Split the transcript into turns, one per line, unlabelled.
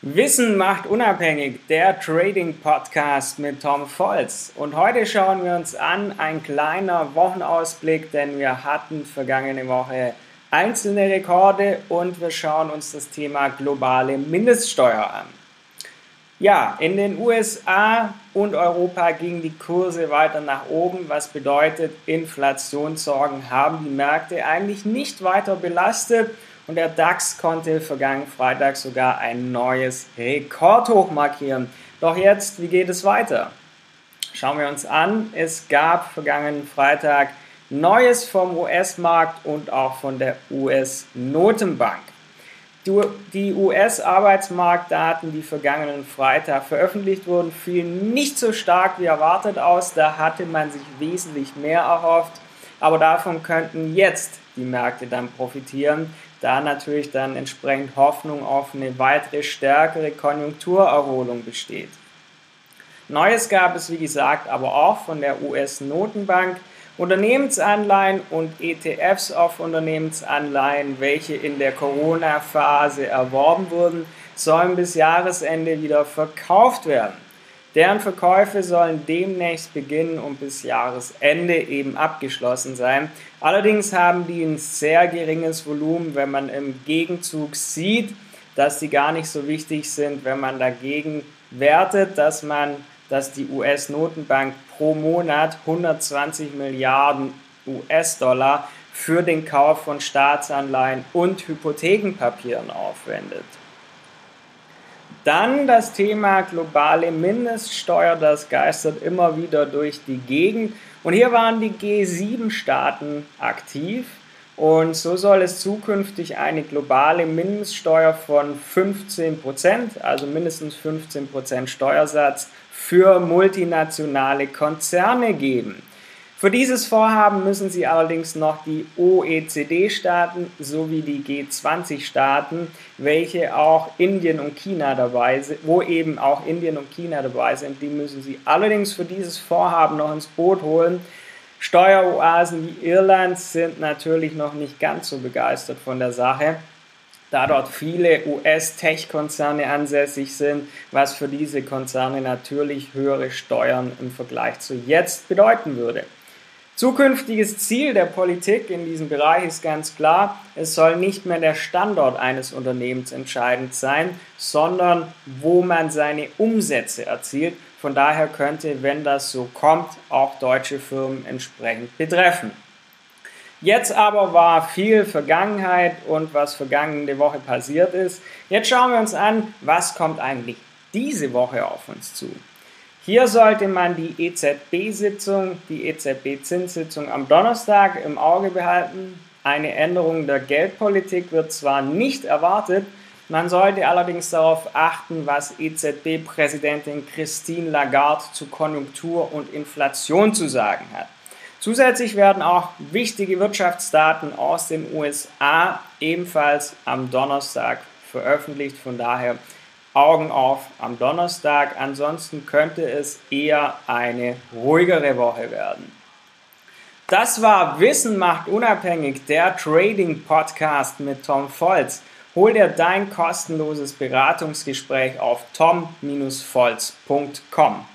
Wissen macht unabhängig, der Trading Podcast mit Tom Volz. Und heute schauen wir uns an ein kleiner Wochenausblick, denn wir hatten vergangene Woche einzelne Rekorde und wir schauen uns das Thema globale Mindeststeuer an. Ja, in den USA und Europa gingen die Kurse weiter nach oben, was bedeutet, Inflationssorgen haben die Märkte eigentlich nicht weiter belastet und der DAX konnte vergangenen Freitag sogar ein neues Rekordhoch markieren. Doch jetzt, wie geht es weiter? Schauen wir uns an. Es gab vergangenen Freitag Neues vom US-Markt und auch von der US-Notenbank. Die US-Arbeitsmarktdaten, die vergangenen Freitag veröffentlicht wurden, fielen nicht so stark wie erwartet aus. Da hatte man sich wesentlich mehr erhofft. Aber davon könnten jetzt die Märkte dann profitieren, da natürlich dann entsprechend Hoffnung auf eine weitere stärkere Konjunkturerholung besteht. Neues gab es, wie gesagt, aber auch von der US-Notenbank. Unternehmensanleihen und ETFs auf Unternehmensanleihen, welche in der Corona-Phase erworben wurden, sollen bis Jahresende wieder verkauft werden. Deren Verkäufe sollen demnächst beginnen und bis Jahresende eben abgeschlossen sein. Allerdings haben die ein sehr geringes Volumen, wenn man im Gegenzug sieht, dass die gar nicht so wichtig sind, wenn man dagegen wertet, dass man, dass die US-Notenbank pro Monat 120 Milliarden US-Dollar für den Kauf von Staatsanleihen und Hypothekenpapieren aufwendet. Dann das Thema globale Mindeststeuer, das geistert immer wieder durch die Gegend. Und hier waren die G7-Staaten aktiv. Und so soll es zukünftig eine globale Mindeststeuer von 15%, also mindestens 15% Steuersatz für multinationale Konzerne geben. Für dieses Vorhaben müssen sie allerdings noch die OECD-Staaten sowie die G20-Staaten, welche auch Indien und China dabei sind, wo eben auch Indien und China dabei sind, die müssen sie allerdings für dieses Vorhaben noch ins Boot holen. Steueroasen wie Irland sind natürlich noch nicht ganz so begeistert von der Sache da dort viele US-Tech-Konzerne ansässig sind, was für diese Konzerne natürlich höhere Steuern im Vergleich zu jetzt bedeuten würde. Zukünftiges Ziel der Politik in diesem Bereich ist ganz klar, es soll nicht mehr der Standort eines Unternehmens entscheidend sein, sondern wo man seine Umsätze erzielt. Von daher könnte, wenn das so kommt, auch deutsche Firmen entsprechend betreffen. Jetzt aber war viel Vergangenheit und was vergangene Woche passiert ist. Jetzt schauen wir uns an, was kommt eigentlich diese Woche auf uns zu. Hier sollte man die EZB-Sitzung, die EZB-Zinssitzung am Donnerstag im Auge behalten. Eine Änderung der Geldpolitik wird zwar nicht erwartet, man sollte allerdings darauf achten, was EZB-Präsidentin Christine Lagarde zu Konjunktur und Inflation zu sagen hat. Zusätzlich werden auch wichtige Wirtschaftsdaten aus den USA ebenfalls am Donnerstag veröffentlicht. Von daher Augen auf am Donnerstag. Ansonsten könnte es eher eine ruhigere Woche werden. Das war Wissen macht unabhängig, der Trading Podcast mit Tom Volz. Hol dir dein kostenloses Beratungsgespräch auf tom-volz.com.